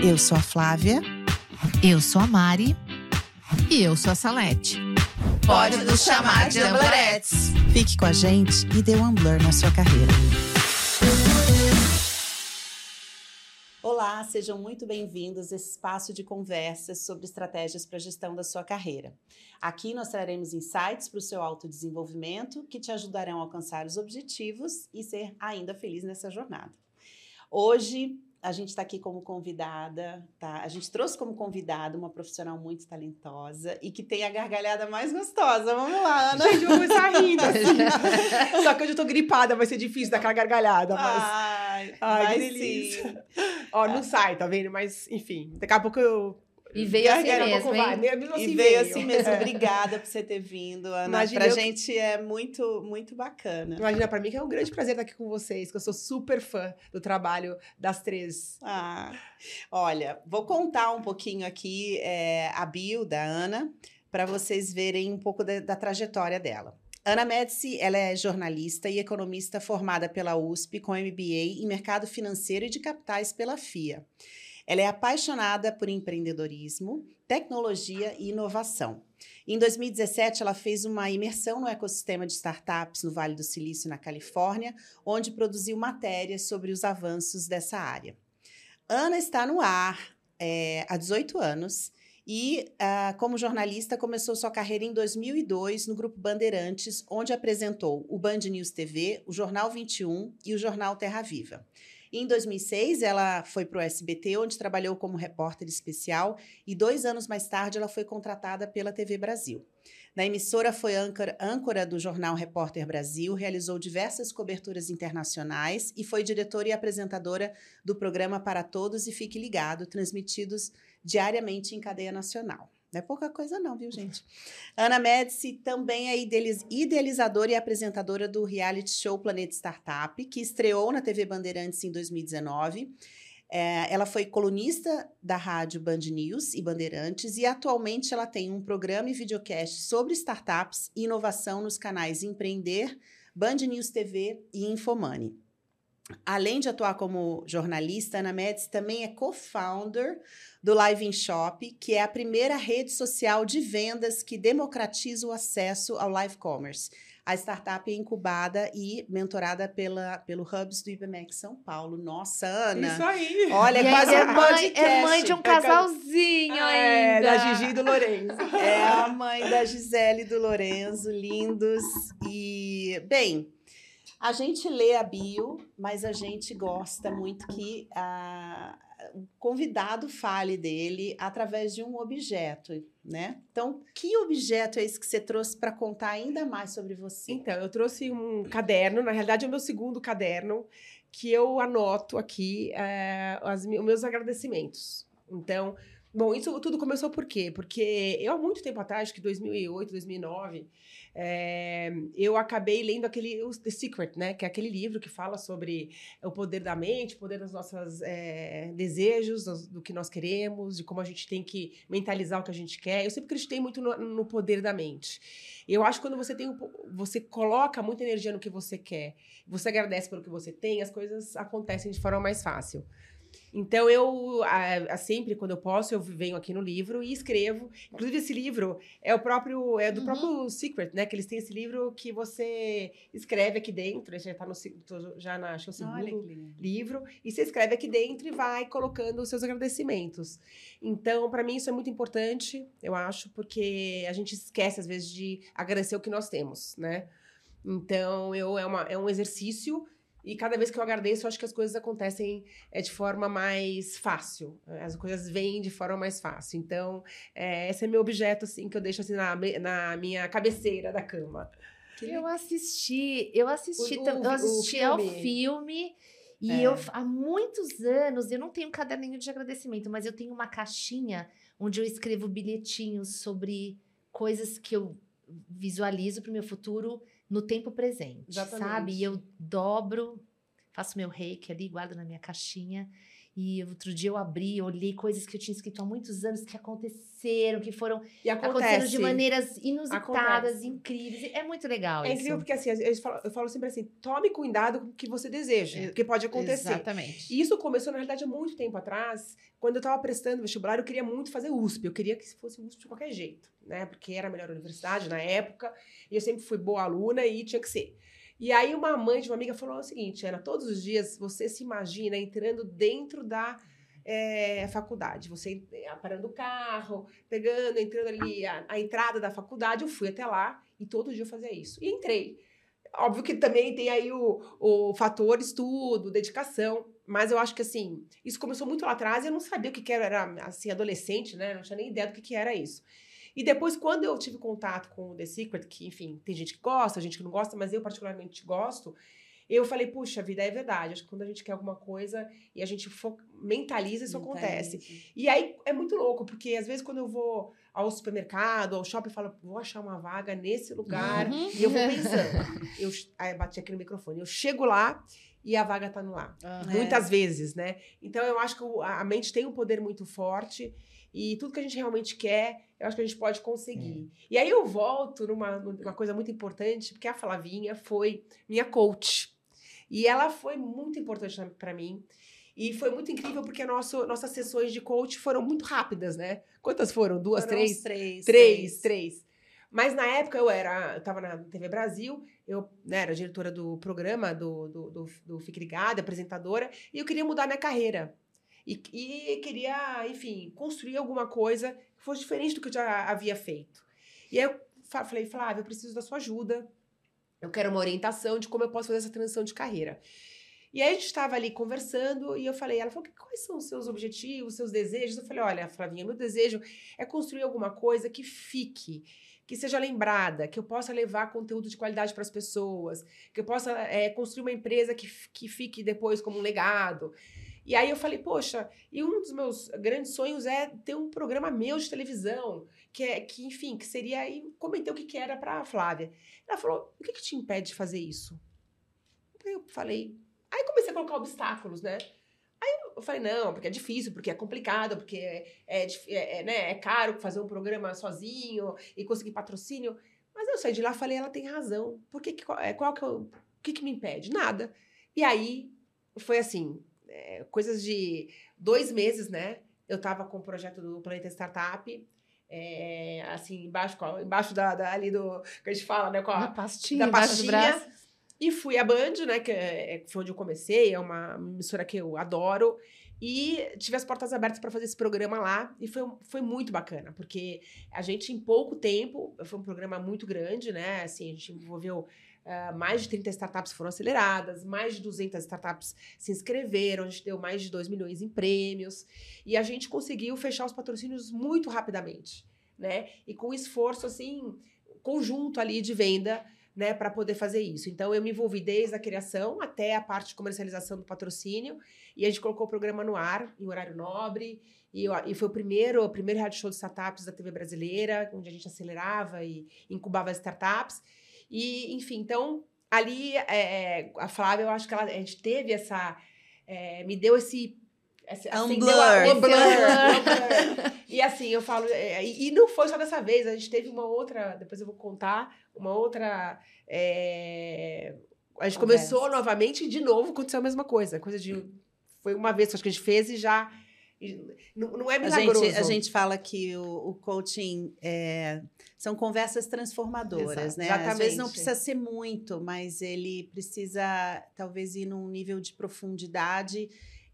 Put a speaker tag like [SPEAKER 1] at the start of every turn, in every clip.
[SPEAKER 1] Eu sou a Flávia.
[SPEAKER 2] Eu sou a Mari. E eu sou a Salete.
[SPEAKER 3] Pode nos chamar de Amblerettes.
[SPEAKER 1] Fique com a gente e dê um Blur na sua carreira. Olá, sejam muito bem-vindos a esse espaço de conversas sobre estratégias para a gestão da sua carreira. Aqui nós traremos insights para o seu autodesenvolvimento que te ajudarão a alcançar os objetivos e ser ainda feliz nessa jornada. Hoje a gente está aqui como convidada, tá? A gente trouxe como convidada uma profissional muito talentosa e que tem a gargalhada mais gostosa. Vamos lá, Ana.
[SPEAKER 4] Gente, vou começar rindo. Assim. Só que hoje eu tô gripada, vai ser difícil daquela gargalhada. Mas...
[SPEAKER 3] Ai, Ai que delícia.
[SPEAKER 4] Ó, não sai, tá vendo? Mas, enfim, daqui a pouco eu
[SPEAKER 2] e veio assim mesmo, hein?
[SPEAKER 3] Assim e veio, assim mesmo. Obrigada por você ter vindo, Ana. Imagina pra eu... gente é muito, muito bacana.
[SPEAKER 4] Imagina, pra mim que é um grande prazer estar aqui com vocês, que eu sou super fã do trabalho das três.
[SPEAKER 3] Ah, olha, vou contar um pouquinho aqui é, a bio da Ana, para vocês verem um pouco da, da trajetória dela. Ana Médici, ela é jornalista e economista formada pela USP com MBA em Mercado Financeiro e de Capitais pela FIA. Ela é apaixonada por empreendedorismo, tecnologia e inovação. Em 2017, ela fez uma imersão no ecossistema de startups no Vale do Silício, na Califórnia, onde produziu matérias sobre os avanços dessa área. Ana está no ar é, há 18 anos e, uh, como jornalista, começou sua carreira em 2002 no Grupo Bandeirantes, onde apresentou o Band News TV, o Jornal 21 e o Jornal Terra Viva. Em 2006, ela foi para o SBT, onde trabalhou como repórter especial, e dois anos mais tarde, ela foi contratada pela TV Brasil. Na emissora, foi âncora, do jornal Repórter Brasil, realizou diversas coberturas internacionais e foi diretora e apresentadora do programa Para Todos e Fique Ligado, transmitidos diariamente em cadeia nacional. Não é pouca coisa, não, viu, gente? Ana Médici também é idealizadora e apresentadora do reality show Planeta Startup, que estreou na TV Bandeirantes em 2019. É, ela foi colunista da rádio Band News e Bandeirantes e atualmente ela tem um programa e videocast sobre startups e inovação nos canais Empreender, Band News TV e Infomani. Além de atuar como jornalista, Ana Médici também é co-founder do Live in Shop, que é a primeira rede social de vendas que democratiza o acesso ao live commerce. A startup é incubada e mentorada pela, pelo Hubs do IBMEC São Paulo. Nossa, Ana!
[SPEAKER 4] Isso aí!
[SPEAKER 3] Olha, é quase
[SPEAKER 2] é
[SPEAKER 3] um
[SPEAKER 2] mãe,
[SPEAKER 3] podcast.
[SPEAKER 2] É mãe de um casalzinho
[SPEAKER 4] é,
[SPEAKER 2] ainda.
[SPEAKER 4] da Gigi e do Lorenzo.
[SPEAKER 3] É a mãe da Gisele e do Lorenzo, lindos. E, bem, a gente lê a bio, mas a gente gosta muito que a, o convidado fale dele através de um objeto, né? Então, que objeto é esse que você trouxe para contar ainda mais sobre você?
[SPEAKER 4] Então, eu trouxe um caderno, na realidade é o meu segundo caderno, que eu anoto aqui é, as, os meus agradecimentos. Então, bom, isso tudo começou por quê? Porque eu, há muito tempo atrás, que 2008, 2009 é, eu acabei lendo aquele The Secret, né? Que é aquele livro que fala sobre o poder da mente, o poder dos nossos é, desejos, do, do, que nós queremos, de como a gente tem que mentalizar o que a gente quer. Eu sempre acreditei muito no, no poder da mente. Eu acho que quando você tem, você coloca muita energia no que você quer, você agradece pelo que você tem, as coisas acontecem de forma mais fácil. Então, eu a, a, sempre, quando eu posso, eu venho aqui no livro e escrevo. Inclusive, esse livro é o próprio, é do uhum. próprio Secret, né? Que eles têm esse livro que você escreve aqui dentro. Já está no já na, acho que é o segundo livro. E você escreve aqui dentro e vai colocando os seus agradecimentos. Então, para mim, isso é muito importante, eu acho, porque a gente esquece, às vezes, de agradecer o que nós temos, né? Então, eu, é, uma, é um exercício e cada vez que eu agradeço, eu acho que as coisas acontecem é, de forma mais fácil. As coisas vêm de forma mais fácil. Então, é, esse é meu objeto, assim, que eu deixo assim na, na minha cabeceira da cama.
[SPEAKER 2] Eu assisti, eu assisti, o, o, eu assisti ao filme. E é. eu, há muitos anos, eu não tenho um caderninho de agradecimento, mas eu tenho uma caixinha onde eu escrevo bilhetinhos sobre coisas que eu visualizo para o meu futuro no tempo presente, Exatamente. sabe? E eu dobro, faço meu reiki ali, guardo na minha caixinha. E outro dia eu abri, olhei coisas que eu tinha escrito há muitos anos que aconteceram, que foram
[SPEAKER 4] e
[SPEAKER 2] acontecendo de maneiras inusitadas, acontece. incríveis. É muito legal
[SPEAKER 4] é
[SPEAKER 2] isso. É incrível
[SPEAKER 4] porque assim, eu falo, eu falo, sempre assim, tome cuidado com o que você deseja, é, porque pode acontecer.
[SPEAKER 2] Exatamente.
[SPEAKER 4] E isso começou, na realidade, há muito tempo atrás. Quando eu estava prestando vestibular, eu queria muito fazer USP. Eu queria que fosse USP de qualquer jeito, né? Porque era a melhor universidade na época. E eu sempre fui boa aluna e tinha que ser. E aí uma mãe de uma amiga falou o seguinte, Ana, todos os dias você se imagina entrando dentro da é, faculdade. Você eh, parando o carro, pegando, entrando ali a, a, entrada da faculdade. Eu fui até lá e todo dia eu fazia isso. E entrei. Óbvio que também tem aí o, o fator estudo, dedicação. Mas eu acho que, assim, isso começou muito lá atrás eu não sabia o que, que era, era, assim, adolescente, né? Não tinha nem ideia do que, que era isso. E depois, quando eu tive contato com o The Secret, que, enfim, tem gente que gosta, gente que não gosta, mas eu particularmente gosto, eu falei, puxa vida, é verdade. Acho que quando a gente quer alguma coisa e a gente mentaliza, isso mentaliza. acontece. E aí é muito louco, porque às vezes quando eu vou ao supermercado, ao shopping, eu falo, vou achar uma vaga nesse lugar. Uhum. E eu vou pensando. eu, aí bati aqui no microfone. Eu chego lá e a vaga tá no ar. Uhum. Muitas é. vezes, né? Então eu acho que a mente tem um poder muito forte. E tudo que a gente realmente quer, eu acho que a gente pode conseguir. É. E aí eu volto numa, numa coisa muito importante, porque a Flavinha foi minha coach. E ela foi muito importante para mim. E foi muito incrível porque nosso, nossas sessões de coach foram muito rápidas, né? Quantas foram? Duas,
[SPEAKER 1] foram
[SPEAKER 4] três?
[SPEAKER 1] Três.
[SPEAKER 4] Três, três. Mas na época eu era, eu tava na TV Brasil, eu né, era diretora do programa do, do, do, do Fique Ligado, apresentadora, e eu queria mudar minha carreira. E, e queria, enfim, construir alguma coisa que fosse diferente do que eu já havia feito. E aí eu falei, Flávia, eu preciso da sua ajuda. Eu quero uma orientação de como eu posso fazer essa transição de carreira. E aí a gente estava ali conversando e eu falei, ela falou, quais são os seus objetivos, os seus desejos? Eu falei, olha, Flavinha, meu desejo é construir alguma coisa que fique, que seja lembrada, que eu possa levar conteúdo de qualidade para as pessoas, que eu possa é, construir uma empresa que, que fique depois como um legado. E aí eu falei, poxa, e um dos meus grandes sonhos é ter um programa meu de televisão, que é que, enfim, que seria aí, comentei o que, que era para a Flávia. Ela falou: "O que que te impede de fazer isso?" Eu falei, aí comecei a colocar obstáculos, né? Aí eu falei, não, porque é difícil, porque é complicado, porque é, é, é, né, é caro fazer um programa sozinho e conseguir patrocínio. Mas eu saí de lá falei, ela tem razão. Por que, qual, é, qual que eu, o que, que me impede? Nada. E aí foi assim, é, coisas de dois meses, né? Eu tava com o projeto do Planeta Startup, é, assim, embaixo, embaixo da, da, ali do, que a gente fala, né? Com a,
[SPEAKER 2] pastinha,
[SPEAKER 4] da pastinha. E fui à Band, né? Que é, foi onde eu comecei, é uma emissora que eu adoro. E tive as portas abertas para fazer esse programa lá. E foi, foi muito bacana, porque a gente, em pouco tempo, foi um programa muito grande, né? Assim, a gente envolveu Uh, mais de 30 startups foram aceleradas, mais de 200 startups se inscreveram, a gente deu mais de 2 milhões em prêmios e a gente conseguiu fechar os patrocínios muito rapidamente, né? E com esforço assim conjunto ali de venda, né, para poder fazer isso. Então eu me envolvi desde a criação até a parte de comercialização do patrocínio e a gente colocou o programa no ar em horário nobre e, e foi o primeiro, o primeiro rádio show de startups da TV brasileira, onde a gente acelerava e incubava startups. E, enfim, então, ali, é, a Flávia, eu acho que ela, a gente teve essa. É, me deu esse. esse
[SPEAKER 1] um blur. A,
[SPEAKER 4] um blur, um blur. e assim, eu falo. É, e, não foi só dessa vez, a gente teve uma outra. Depois eu vou contar, uma outra. É, a gente Conversa. começou novamente e de novo aconteceu a mesma coisa. Coisa de. Foi uma vez que a gente fez e já. Não, não é milagroso.
[SPEAKER 1] A gente, a gente fala que o, o coaching é, são conversas transformadoras, Exato, né? Exatamente. Às vezes não precisa ser muito, mas ele precisa talvez ir num nível de profundidade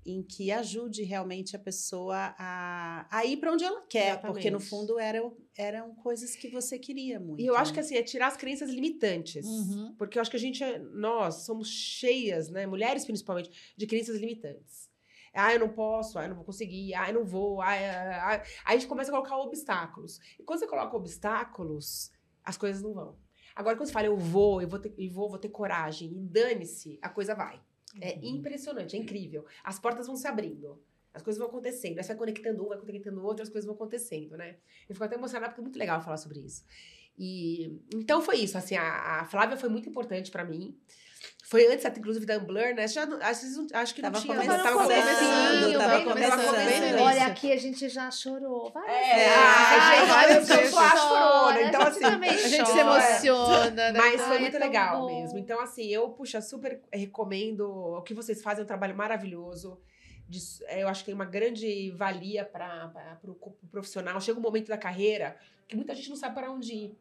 [SPEAKER 1] em que ajude realmente a pessoa a, a ir para onde ela quer, Exatamente. porque no fundo eram, eram coisas que você queria muito.
[SPEAKER 4] E eu né? acho que assim, é tirar as crenças limitantes. Uhum. Porque eu acho que a gente, é, nós somos cheias, né, mulheres principalmente, de crenças limitantes. Ah, eu não posso, ah, eu não vou conseguir, ah, eu não vou. Ah, ah, ah. Aí a gente começa a colocar obstáculos. E quando você coloca obstáculos, as coisas não vão. Agora, quando você fala, eu vou, eu vou ter, eu vou, vou ter coragem, e dane-se, a coisa vai. É uhum. impressionante, é incrível. As portas vão se abrindo. As coisas vão acontecendo. Aí você vai conectando um, vai conectando o outro, as coisas vão acontecendo, né? Eu fico até emocionada porque é muito legal falar sobre isso. E então foi isso. Assim, a, a Flávia foi muito importante para mim. Foi antes, inclusive, da Blur, né? Já, acho, acho que
[SPEAKER 3] tava
[SPEAKER 4] não tinha.
[SPEAKER 3] Começando,
[SPEAKER 4] tava
[SPEAKER 3] começando,
[SPEAKER 2] tava
[SPEAKER 3] começando.
[SPEAKER 2] começando. Olha, aqui a gente já chorou. Vai,
[SPEAKER 4] É, a
[SPEAKER 2] vai,
[SPEAKER 4] gente-
[SPEAKER 2] vai,
[SPEAKER 4] eu sou a chorona, então,
[SPEAKER 2] a
[SPEAKER 4] assim,
[SPEAKER 2] gente também
[SPEAKER 5] A gente
[SPEAKER 2] chora.
[SPEAKER 5] se emociona, né?
[SPEAKER 4] Mas foi
[SPEAKER 2] Ai,
[SPEAKER 4] muito
[SPEAKER 2] é
[SPEAKER 4] legal
[SPEAKER 2] bom.
[SPEAKER 4] mesmo. Então, assim, eu, puxa, super recomendo o que vocês fazem, é um trabalho maravilhoso. De- é, eu acho que tem uma grande valia para o profissional. Chega um momento da carreira que muita gente não sabe para onde ir.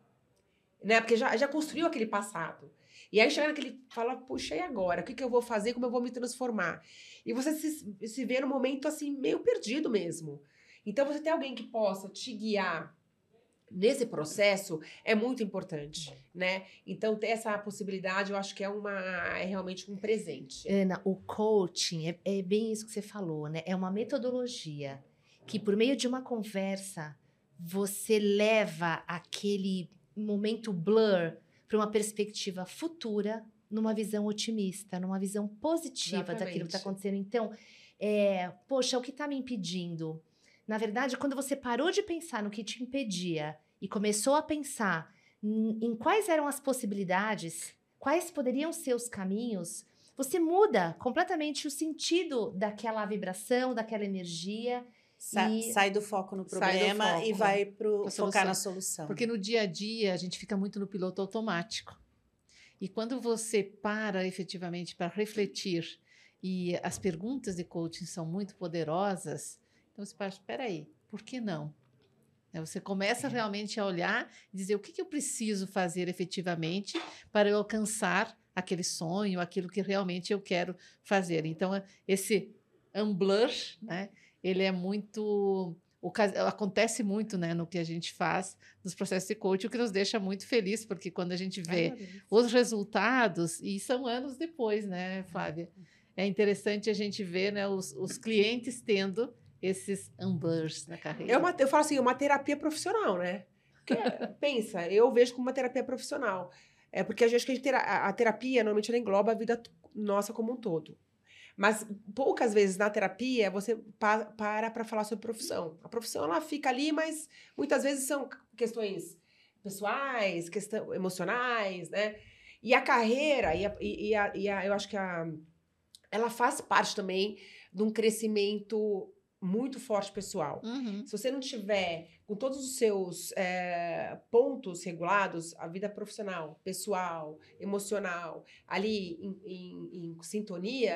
[SPEAKER 4] Né? Porque já, já construiu aquele passado. E aí chega naquele. Fala, puxa, e agora? O que, que eu vou fazer? Como eu vou me transformar? E você se, se vê num momento assim, meio perdido mesmo. Então, você ter alguém que possa te guiar nesse processo é muito importante, né? Então, ter essa possibilidade, eu acho que é uma é realmente um presente.
[SPEAKER 2] Ana, o coaching é, é bem isso que você falou, né? É uma metodologia que, por meio de uma conversa, você leva aquele momento blur para uma perspectiva futura, numa visão otimista, numa visão positiva daquilo que está
[SPEAKER 4] Exatamente.
[SPEAKER 2] acontecendo. Então, é, poxa, o que está me impedindo? Na verdade, quando você parou de pensar no que te impedia e começou a pensar em quais eram as possibilidades, quais poderiam ser os caminhos, você muda completamente o sentido daquela vibração, daquela energia.
[SPEAKER 3] Sa-
[SPEAKER 2] E-
[SPEAKER 3] Sai do foco no problema
[SPEAKER 4] foco.
[SPEAKER 3] e vai pro, focar na solução.
[SPEAKER 5] Porque no dia a dia a gente fica muito no piloto automático. E quando você para efetivamente para refletir e as perguntas de coaching são muito poderosas, então você fala, espera aí, por que não? Né, Você começa realmente a olhar e dizer o que, que eu preciso fazer efetivamente para eu alcançar aquele sonho, aquilo que realmente eu quero fazer. Então, esse unblur, né, ele é muito acontece muito né, no que a gente faz nos processos de coaching, o que nos deixa muito feliz, porque quando a gente vê os resultados, e são anos depois, né, Flávia? É interessante a gente ver né, os, os clientes tendo esses unblurs na carreira.
[SPEAKER 4] É uma, eu falo assim, é uma terapia profissional, né? Porque, pensa, eu vejo como uma terapia profissional. É porque a gente, a, terapia normalmente ela engloba a vida nossa como um todo. Mas poucas vezes na terapia você pa- para para falar sobre profissão. A profissão ela fica ali, mas muitas vezes são questões pessoais, questão, emocionais, né? E a carreira, e, a, e, a- e a- eu acho que a, ela faz parte também de um crescimento muito forte pessoal.
[SPEAKER 5] Uhum.
[SPEAKER 4] Se você não tiver com todos os seus é, pontos regulados, a vida profissional, pessoal, emocional, ali em, em- em sintonia,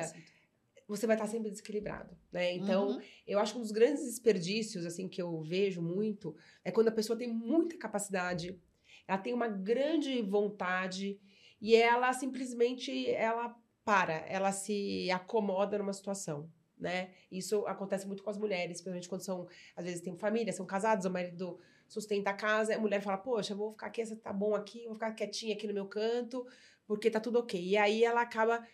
[SPEAKER 4] você vai estar sempre desequilibrado, né? Então,
[SPEAKER 5] Uhum.
[SPEAKER 4] eu acho que um dos grandes desperdícios, assim, que eu vejo muito, é quando a pessoa tem muita capacidade, ela tem uma grande vontade e ela simplesmente, ela para, ela se acomoda numa situação, né? Isso acontece muito com as mulheres, principalmente quando são, às vezes têm família, são casados, o marido sustenta a casa, a mulher fala, poxa, eu vou ficar aqui, essa tá bom aqui, vou ficar quietinha aqui no meu canto, porque tá tudo ok. E aí ela acaba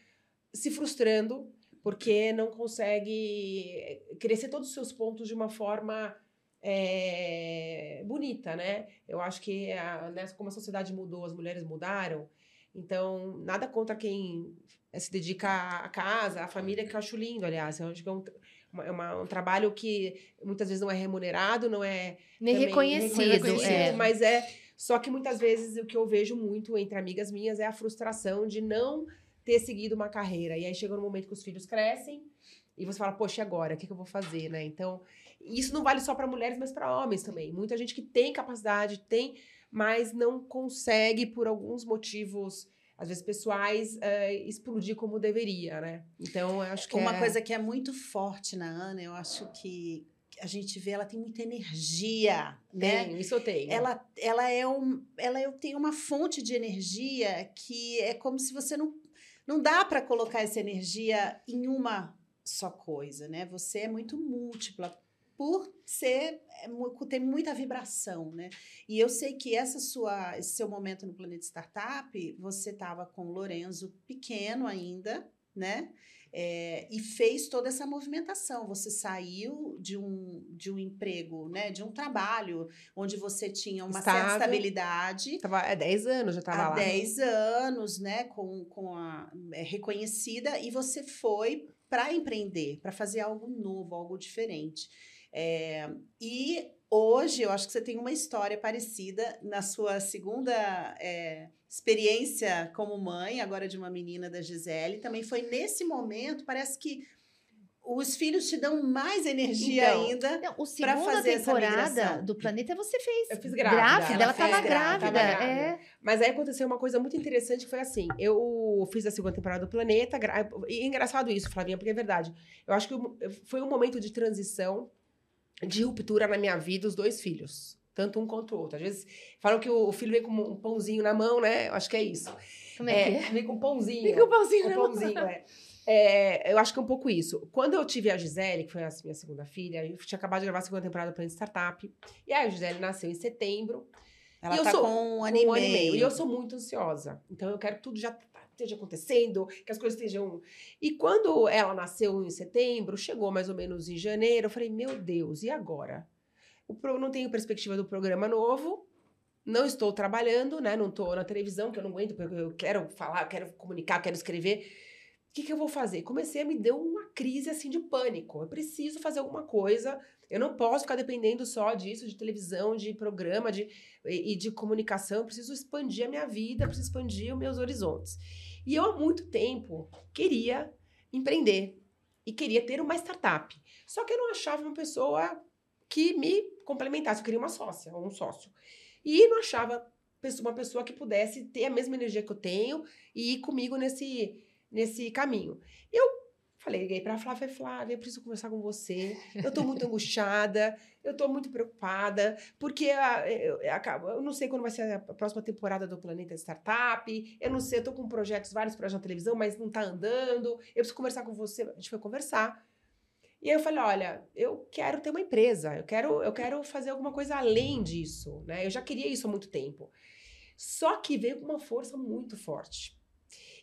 [SPEAKER 4] se frustrando, porque não consegue crescer todos os seus pontos de uma forma é, bonita, né? Eu acho que a, né, como a sociedade mudou, as mulheres mudaram, então nada contra quem eh, se dedica à casa, à família, que eu acho lindo, aliás. Eu acho que é um, uma- é uma- um trabalho que muitas vezes não é remunerado, não é
[SPEAKER 2] Nem
[SPEAKER 4] também
[SPEAKER 2] reconhecido.
[SPEAKER 4] reconhecido,
[SPEAKER 2] é.
[SPEAKER 4] mas é só que muitas vezes o que eu vejo muito entre amigas minhas é a frustração de não ter seguido uma carreira. E aí chega no momento que os filhos crescem e você fala, poxa, e agora? O que, que eu vou fazer, né? Então, isso não vale só para mulheres, mas para homens também. Muita gente que tem capacidade, tem, mas não consegue por alguns motivos, às vezes pessoais, eh, explodir como deveria, né? Então, eu acho que
[SPEAKER 3] Uma
[SPEAKER 4] é...
[SPEAKER 3] coisa que é muito forte na Ana, eu acho que a gente vê, ela tem muita energia, né?
[SPEAKER 4] Tenho, isso eu tenho.
[SPEAKER 3] Ela, ela é um, ela é- tem uma fonte de energia que é como se você não, não dá para colocar essa energia em uma só coisa, né? Você é muito múltipla por ser é ter muita vibração, né? E eu sei que essa sua esse seu momento no Planeta Startup, você estava com o Lorenzo pequeno ainda, né? É, e fez toda essa movimentação. Você saiu de um, de um emprego, né? De um trabalho onde você tinha uma certa
[SPEAKER 4] Estável.
[SPEAKER 3] estabilidade
[SPEAKER 4] Tava, é 10 anos já tava
[SPEAKER 3] há
[SPEAKER 4] lá.
[SPEAKER 3] 10 anos, né, com, com a é, reconhecida, e você foi para empreender, para fazer algo novo, algo diferente.
[SPEAKER 1] É, e hoje eu acho que você tem uma história parecida na sua segunda é, experiência como mãe, agora de uma menina da Gisele. Também foi nesse momento, parece que os filhos te dão mais energia então, ainda.
[SPEAKER 2] Não, o segunda temporada do Planeta você fez.
[SPEAKER 4] Eu fiz grávida. Grávida,
[SPEAKER 2] ela estava grávida. grávida. É.
[SPEAKER 4] Mas aí aconteceu uma coisa muito interessante que foi assim: eu fiz a segunda temporada do Planeta. E é engraçado isso, Flavinha, porque é verdade. Eu acho que foi um momento de transição, de ruptura na minha vida, os dois filhos. Tanto um quanto o outro. Às vezes falam que o filho vem com um pãozinho na mão, né? Eu acho que é isso.
[SPEAKER 2] Como é, é
[SPEAKER 4] que é? Vem com um pãozinho.
[SPEAKER 2] Vem com um pãozinho,
[SPEAKER 4] um pãozinho, é. É, eu acho que é um pouco isso. Quando eu tive a Gisele, que foi a minha segunda filha, eu tinha acabado de gravar a segunda temporada do Plano Startup. E aí a Gisele nasceu em setembro.
[SPEAKER 1] Ela tá sou, com um ano, um ano e meio.
[SPEAKER 4] E eu sou muito ansiosa. Então eu quero que tudo já esteja acontecendo, que as coisas estejam. E quando ela nasceu em setembro, chegou mais ou menos em janeiro, eu falei: meu Deus, e agora? O pro... Não tenho perspectiva do programa novo, não estou trabalhando, né? Não estou na televisão, que eu não aguento, porque eu quero falar, quero comunicar, quero escrever que, que eu vou fazer? Comecei a me deu uma crise assim de pânico. Eu preciso fazer alguma coisa. Eu não posso ficar dependendo só disso, de televisão, de programa, de, e, e de comunicação. Eu preciso expandir a minha vida, preciso expandir os meus horizontes. E eu há muito tempo queria empreender e queria ter uma startup. Só que eu não achava uma pessoa que me complementasse. Eu queria uma sócia ou um sócio. E não achava uma pessoa que pudesse ter a mesma energia que eu tenho e ir comigo nesse nesse caminho. Eu falei, liguei para a Flávia, Flávia, eu preciso conversar com você. Eu estou muito angustiada, eu estou muito preocupada, porque a, eu, eu, eu, não sei quando vai ser a próxima temporada do Planeta Startup, eu não sei, eu estou com projetos, vários projetos na televisão, mas não está andando, eu preciso conversar com você. A gente foi conversar. E aí eu falei, olha, eu quero ter uma empresa, eu quero, eu quero fazer alguma coisa além disso, né? Eu já queria isso há muito tempo. Só que veio com uma força muito forte.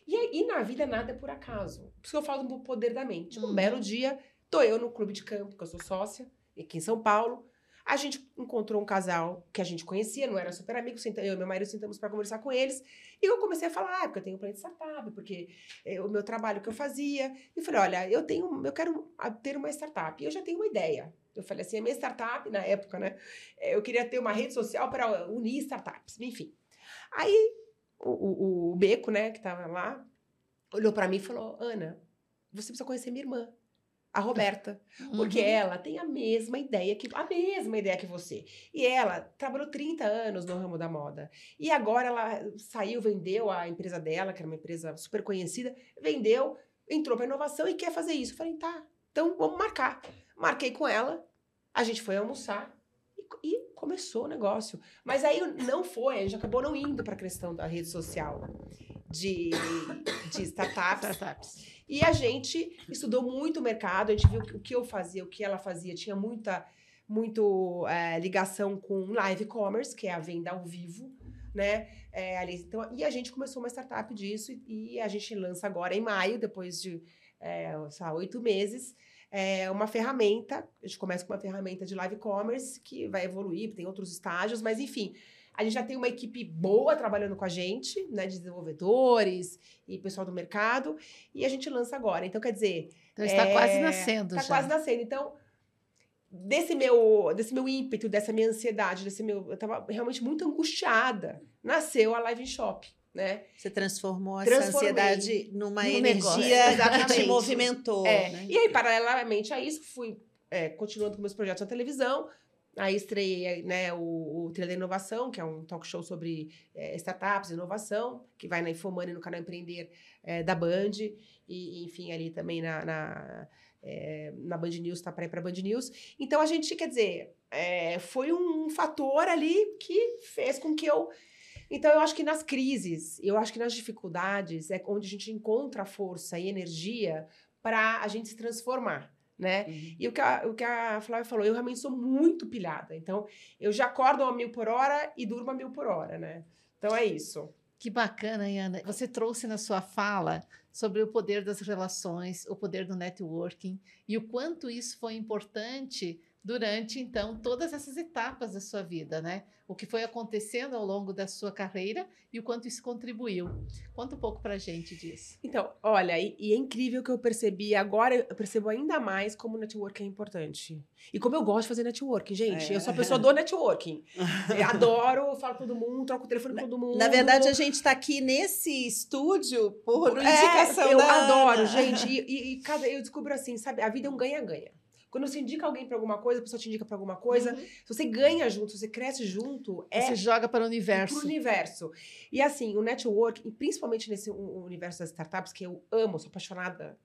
[SPEAKER 4] E, e na vida nada é por acaso. Por isso que eu falo do poder da mente. Um uhum. belo dia, tô eu no clube de campo, que eu sou sócia, aqui em São Paulo. A gente encontrou um casal que a gente conhecia, não era super amigo, eu e meu marido sentamos para conversar com eles. E eu comecei a falar, ah, porque eu tenho um plano de startup, porque é o meu trabalho que eu fazia. E falei, olha, eu tenho, eu quero ter uma startup. E eu já tenho uma ideia. Eu falei assim, a minha startup, na época, né? É, eu queria ter uma rede social para unir startups, enfim. Aí o, o, o Beco, né, que tava lá, olhou para mim e falou: Ana, você precisa conhecer minha irmã, a Roberta, porque uhum. ela tem a mesma ideia que a mesma ideia que você. E ela trabalhou 30 anos no ramo da moda. E agora ela saiu, vendeu a empresa dela, que era uma empresa super conhecida, vendeu, entrou para inovação e quer fazer isso. Eu falei: "Tá, então vamos marcar". Marquei com ela, a gente foi almoçar e, começou o negócio. Mas aí não foi, a gente acabou não indo para a questão da rede social de, de startups. startups. E a gente estudou muito o mercado, a gente viu o que eu fazia, o que ela fazia, tinha muita muito é, ligação com live commerce, que é a venda ao vivo, né? É, ali, então, e a gente começou uma startup disso e, e a gente lança agora em maio, depois de é, oito meses, é uma ferramenta. A gente começa com uma ferramenta de live commerce que vai evoluir, tem outros estágios, mas enfim. A gente já tem uma equipe boa trabalhando com a gente, né, de desenvolvedores e pessoal do mercado, e a gente lança agora. Então, quer dizer.
[SPEAKER 2] Então, está é, quase nascendo.
[SPEAKER 4] Está quase nascendo. Então, desse meu, desse meu ímpeto, dessa minha ansiedade, desse meu. Eu estava realmente muito angustiada. Nasceu a Live Shop né?
[SPEAKER 1] Você transformou essa ansiedade numa energia que te movimentou.
[SPEAKER 4] É. Né? E aí, paralelamente a isso, fui é, continuando com meus projetos na televisão. Aí estreiei né, o, o Trilha da Inovação, que é um talk show sobre é, startups, inovação, que vai na Infomani, no canal Empreender é, da Band. E, enfim, ali também na, na, é, na Band News, tá para ir para Band News. Então, a gente, quer dizer, é, foi um fator ali que fez com que eu então, eu acho que nas crises, eu acho que nas dificuldades é onde a gente encontra força e energia para a gente se transformar. Né? Uhum. E o que, a, o que a Flávia falou, eu realmente sou muito pilhada. Então, eu já acordo a mil por hora e durmo a mil por hora, né? Então, é isso.
[SPEAKER 5] Que bacana, Ana. Você trouxe na sua fala sobre o poder das relações, o poder do networking e o quanto isso foi importante durante então todas essas etapas da sua vida, né? O que foi acontecendo ao longo da sua carreira e o quanto isso contribuiu. Conta um pouco pra gente disso.
[SPEAKER 4] Então, olha, e, e é incrível que eu percebi, agora eu percebo ainda mais como o network é importante. E como eu gosto de fazer networking, gente. É. Eu sou a pessoa do networking. Eu adoro, falo com todo mundo, troco o telefone com todo mundo.
[SPEAKER 3] Na verdade, a gente tá aqui nesse estúdio por, indicação
[SPEAKER 4] é, Eu adoro, Ana. gente. E, e, e eu descubro assim, sabe? A vida é um ganha-ganha. Quando você indica alguém para alguma coisa, a pessoa te indica para alguma coisa. Uhum. Se você ganha junto, se você cresce junto,
[SPEAKER 5] é. Você joga para o universo.
[SPEAKER 4] Para o universo. E assim, o network, principalmente nesse universo das startups, que eu amo, sou apaixonada,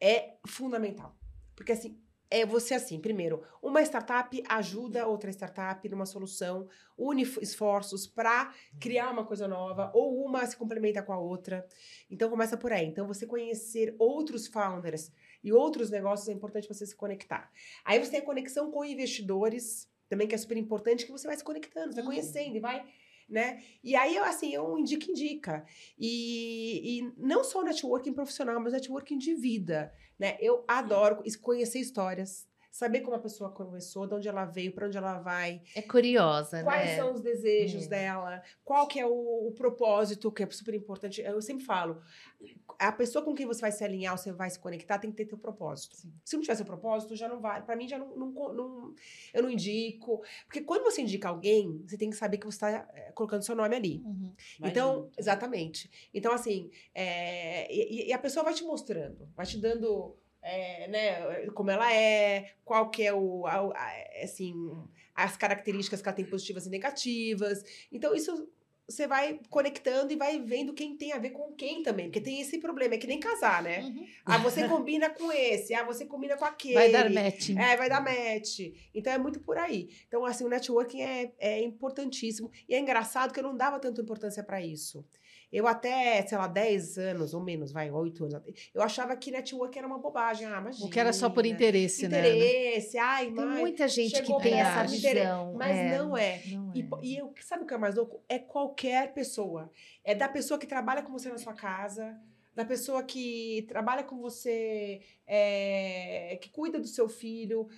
[SPEAKER 4] é fundamental. Porque assim, é você assim, primeiro, uma startup ajuda outra startup numa solução, une esforços para criar uma coisa nova, ou uma se complementa com a outra. Então começa por aí. Então você conhecer outros founders e outros negócios é importante você se conectar. Aí você tem a conexão com investidores, também que é super importante, que você vai se conectando, você vai uhum. conhecendo e vai né? E aí, assim, eu indico, indica. E, e não só networking profissional, mas networking de vida, né? Eu adoro conhecer histórias, saber como a pessoa começou, de onde ela veio, para onde ela vai.
[SPEAKER 2] É curiosa,
[SPEAKER 4] quais
[SPEAKER 2] né?
[SPEAKER 4] Quais são os desejos é. dela, qual que é o, o, propósito, que é super importante. Eu sempre falo, a pessoa com quem você vai se alinhar, você vai se conectar, tem que ter teu propósito. Sim. Se não tiver seu propósito, já não vai. Para mim, já não, não, não, Eu não indico. Porque quando você indica alguém, você tem que saber que você está é, colocando seu nome ali. Uhum. Então, junto. exatamente. Então, assim, é, e, e a pessoa vai te mostrando, vai te dando é, né, como ela é, qual que é o, a, a, assim, as características que ela tem positivas e negativas. Então, isso você vai conectando e vai vendo quem tem a ver com quem também. Porque tem esse problema, é que nem casar, né? Uhum. Ah, você combina com esse, ah, você combina com aquele.
[SPEAKER 2] Vai dar match.
[SPEAKER 4] É, vai dar match. Então é muito por aí. Então, assim, o networking é, é importantíssimo. E é engraçado que eu não dava tanta importância para isso. Eu até, sei lá, 10 anos ou menos, vai, 8 anos. Eu achava que network era uma bobagem. Ah, imagina.
[SPEAKER 5] O que era só por interesse,
[SPEAKER 4] interesse né? Interesse, ai,
[SPEAKER 2] Tem muita gente que tem essa visão.
[SPEAKER 4] Mas é, não é. Não e, é. e eu, sabe o que é mais louco? É qualquer pessoa. É da pessoa que trabalha com você na sua casa, da pessoa que trabalha com você, é, que cuida do seu filho.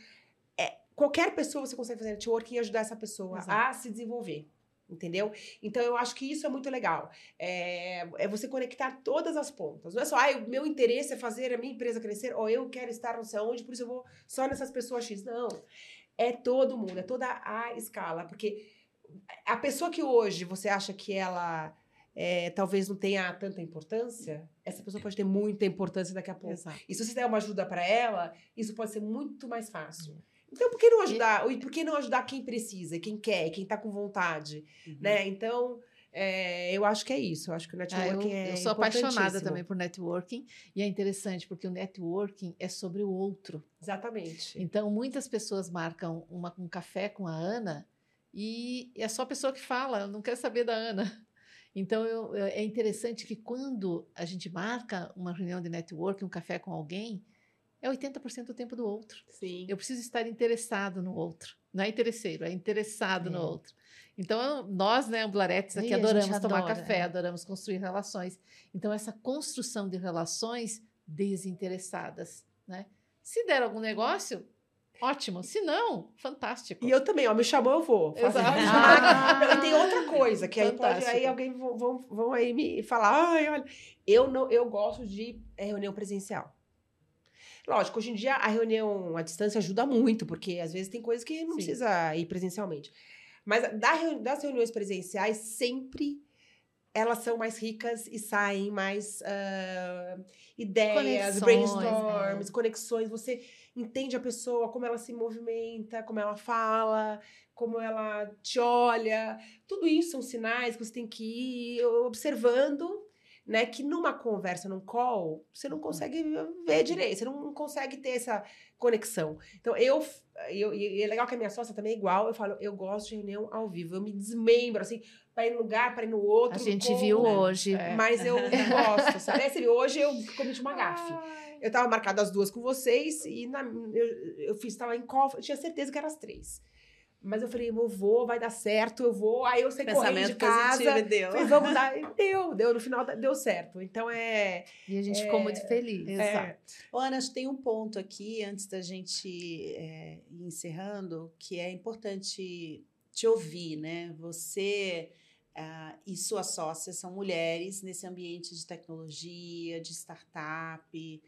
[SPEAKER 4] É, qualquer pessoa você consegue fazer networking e ajudar essa pessoa Exato. a se desenvolver entendeu? Então eu acho que isso é muito legal. É, é você conectar todas as pontas. Não é só, ah, o meu interesse é fazer a minha empresa crescer, ou eu quero estar não sei onde, por isso eu vou só nessas pessoas X. Não. É todo mundo, é toda a escala. Porque a pessoa que hoje você acha que ela é, talvez não tenha tanta importância, essa pessoa pode ter muita importância daqui a pouco. Exato. E se você der uma ajuda para ela, isso pode ser muito mais fácil. Uhum. Então, por que não ajudar? E por que não ajudar quem precisa, quem quer, quem está com vontade, uhum. né? Então, é, eu acho que é isso. Eu acho que o networking ah, eu, é Eu
[SPEAKER 5] sou apaixonada também por networking. E é interessante, porque o networking é sobre o outro.
[SPEAKER 4] Exatamente.
[SPEAKER 5] Então, muitas pessoas marcam uma, um café com a Ana e é só a pessoa que fala, não quer saber da Ana. Então, eu, é interessante que quando a gente marca uma reunião de networking, um café com alguém, é 80% do tempo do outro.
[SPEAKER 4] Sim.
[SPEAKER 5] Eu preciso estar interessado no outro. Não é interesseiro, é interessado é. no outro. Então, nós, né, ambularetes, aqui adoramos tomar adora, café, é. adoramos construir relações. Então, essa construção de relações desinteressadas, né? Se der algum negócio, ótimo. Se não, fantástico.
[SPEAKER 4] E eu também, ó, me chamou, eu vou. Exato. Ah, e tem outra coisa, que aí pode, aí alguém vão, vão aí me falar, ai, olha, eu, não, eu gosto de reunião presencial. Lógico, hoje em dia a reunião à distância ajuda muito, porque às vezes tem coisas que não Sim. precisa ir presencialmente. Mas das reuniões presenciais, sempre elas são mais ricas e saem mais uh, ideias, conexões, brainstorms, é. conexões. Você entende a pessoa, como ela se movimenta, como ela fala, como ela te olha. Tudo isso são sinais que você tem que ir observando né? Que numa conversa, num call, você não consegue ver direito, você não consegue ter essa conexão. Então, eu, eu e é legal que a minha sócia também é igual, eu falo, eu gosto de reunião ao vivo, eu me desmembro, assim, para ir num lugar, para ir no outro.
[SPEAKER 2] A gente viu né? hoje.
[SPEAKER 4] É. Mas eu gosto, sabe? Esse, hoje eu cometi uma gafe. Eu tava marcada as duas com vocês e na, eu, eu fiz, tava em call, eu tinha certeza que eram as três. Mas eu falei, eu vou, vai dar certo, eu vou. Aí eu saí correndo de casa.
[SPEAKER 3] deu.
[SPEAKER 4] Falei, vamos dar. Deu, deu. No final deu certo. Então é.
[SPEAKER 2] E a gente é, ficou muito feliz.
[SPEAKER 3] Exato. É. Ana, acho que tem um ponto aqui, antes da gente é, ir encerrando, que é importante te ouvir, né? Você. Uh, e suas sócias são mulheres nesse ambiente de tecnologia, de startup.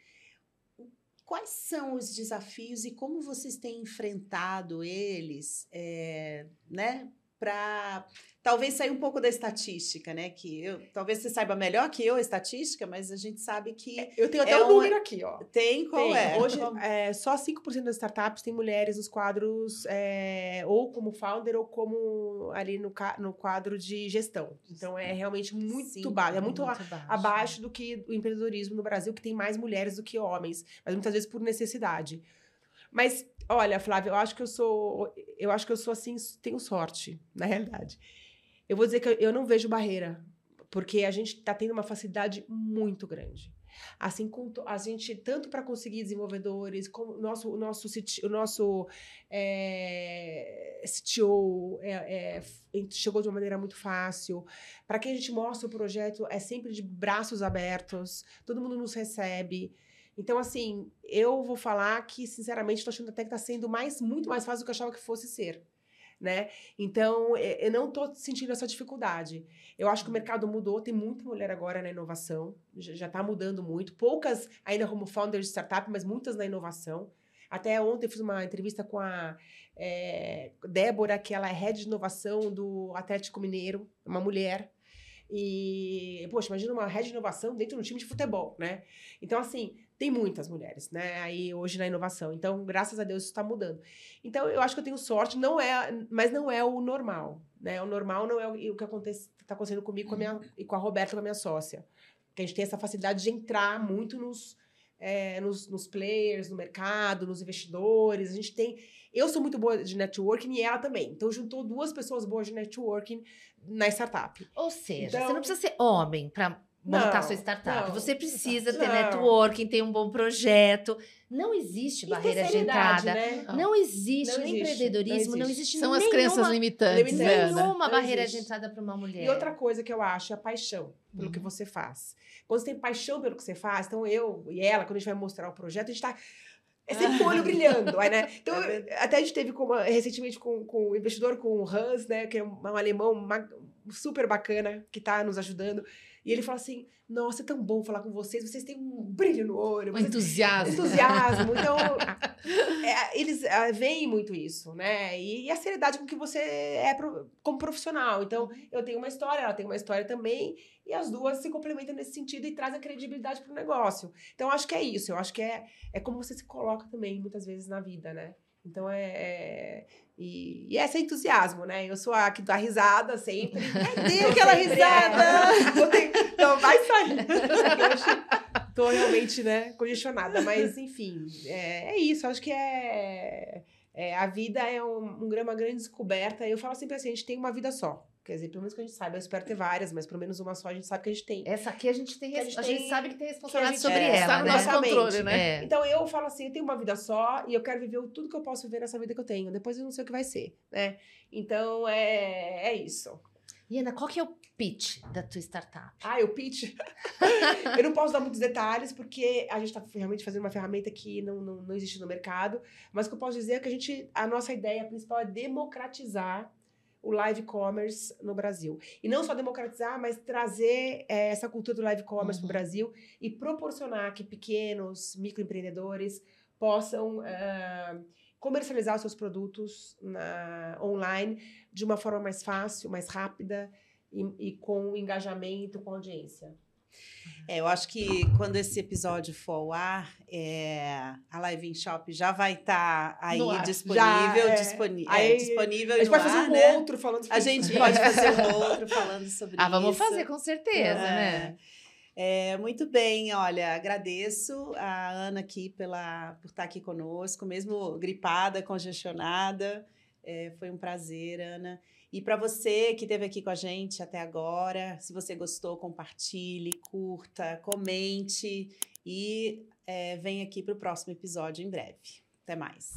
[SPEAKER 3] Quais são os desafios e como vocês têm enfrentado eles, é, né? Para talvez sair um pouco da estatística, né? Que eu, talvez você saiba melhor que eu a estatística, mas a gente sabe que. É,
[SPEAKER 4] eu tenho até é um número aqui, ó.
[SPEAKER 3] Tem, qual tem. é?
[SPEAKER 4] Hoje, é, só 5% das startups têm mulheres nos quadros, é, ou como founder, ou como ali no, no quadro de gestão. Então é realmente muito Sim, baixo. É muito, muito a, abaixo do que o empreendedorismo no Brasil, que tem mais mulheres do que homens, mas muitas vezes por necessidade. Mas, olha, Flávia, eu acho que eu sou. Eu acho que eu sou assim, tenho sorte, na realidade. Eu vou dizer que eu não vejo barreira, porque a gente está tendo uma facilidade muito grande. Assim, a gente, tanto para conseguir desenvolvedores, como o nosso, o nosso, o nosso é, CTO é, é, chegou de uma maneira muito fácil. Para quem a gente mostra o projeto, é sempre de braços abertos, todo mundo nos recebe. Então, assim, eu vou falar que, sinceramente, estou achando até que está sendo mais, muito mais fácil do que eu achava que fosse ser né? Então, é, eu não estou sentindo essa dificuldade. Eu acho que o mercado mudou, tem muita mulher agora na inovação, já está mudando muito. Poucas ainda como founders de startup, mas muitas na inovação. Até ontem eu fiz uma entrevista com a é, Débora, que ela é head de inovação do Atlético Mineiro, uma mulher. E, poxa, imagina uma head de inovação dentro de um time de futebol, né? Então, assim, tem muitas mulheres, né? Aí hoje na inovação. Então, graças a Deus, isso está mudando. Então, eu acho que eu tenho sorte, não é, mas não é o normal, né? O normal não é o que acontece, está acontecendo comigo com a minha, e com a Roberta, com a minha sócia. Que a gente tem essa facilidade de entrar muito nos, é, nos, nos players, no mercado, nos investidores. A gente tem. Eu sou muito boa de networking e ela também. Então, juntou duas pessoas boas de networking na startup.
[SPEAKER 2] Ou seja, então, você não precisa ser homem para montar não, sua startup. Não, você precisa ter networking, ter um bom projeto. Não existe barreira de entrada. Né? Não. não. existe no empreendedorismo, não existe. Não existe
[SPEAKER 5] São
[SPEAKER 2] nenhuma,
[SPEAKER 5] as crenças limitantes.
[SPEAKER 2] Nenhuma barreira de entrada para uma mulher.
[SPEAKER 4] E outra coisa que eu acho é a paixão pelo uhum. que você faz. Quando você tem paixão pelo que você faz, então eu e ela, quando a gente vai mostrar o projeto, a gente está é sempre o olho brilhando, aí, né? Então, é até a gente teve com recentemente com, com o investidor, com o Hans, né? Que é um, um alemão uma, super bacana, que está nos ajudando. E ele fala assim: Nossa, é tão bom falar com vocês, vocês têm um brilho no olho. Um
[SPEAKER 5] entusiasmo.
[SPEAKER 4] Entusiasmo. Então, é, eles é, veem muito isso, né? E, e, a seriedade com que você é pro, como profissional. Então, uhum. eu tenho uma história, ela tem uma história também, e as duas se complementam nesse sentido e trazem credibilidade para o negócio. Então, acho que é isso. Eu acho que é, é como você se coloca também, muitas vezes, na vida, né? Então, é, é e, e esse é entusiasmo, né? Eu sou a que dá risada sempre. Cadê aquela risada? É. Não, vai sair. Hoje tô realmente, né, congestionada. Mas, enfim, é, é isso. Acho que é, é a vida é um, uma grande descoberta. Eu falo sempre assim, a gente tem uma vida só. Quer dizer, pelo menos que a gente saiba, eu espero ter várias, mas pelo menos uma só a gente sabe que a gente tem.
[SPEAKER 2] Essa aqui a gente tem, a gente, a gente tem, sabe que tem responsabilidade sobre é, ela,
[SPEAKER 5] né? nosso controle, né?
[SPEAKER 4] É. Então eu falo assim, eu tenho uma vida só e eu quero viver tudo que eu posso viver nessa vida que eu tenho. Depois eu não sei o que vai ser, né? Então é, é isso.
[SPEAKER 2] E Ana, qual que é o pitch da tua startup?
[SPEAKER 4] Ah, o pitch? eu não posso dar muitos detalhes, porque a gente está realmente fazendo uma ferramenta que não, não, não existe no mercado. Mas o que eu posso dizer é que a gente, a nossa ideia principal é democratizar o live commerce no Brasil. E não só democratizar, mas trazer é, essa cultura do live commerce uhum. para o Brasil e proporcionar que pequenos microempreendedores possam uh, comercializar os seus produtos na, online de uma forma mais fácil, mais rápida e, e com engajamento com a audiência.
[SPEAKER 3] É, eu acho que quando esse episódio for ao ar, é, a Live in Shop já vai estar tá aí disponível, já, é, disponível, é, disponível
[SPEAKER 4] A gente pode fazer um né? outro falando
[SPEAKER 3] sobre A gente pode fazer um outro falando sobre
[SPEAKER 2] ah,
[SPEAKER 3] isso.
[SPEAKER 2] Ah, vamos fazer com certeza,
[SPEAKER 3] é.
[SPEAKER 2] né?
[SPEAKER 3] É, muito bem, olha, agradeço a Ana aqui pela, por estar aqui conosco, mesmo gripada, congestionada. É, foi um prazer, Ana. E para você que esteve aqui com a gente até agora, se você gostou, compartilhe, curta, comente e é, vem aqui para o próximo episódio em breve. Até mais.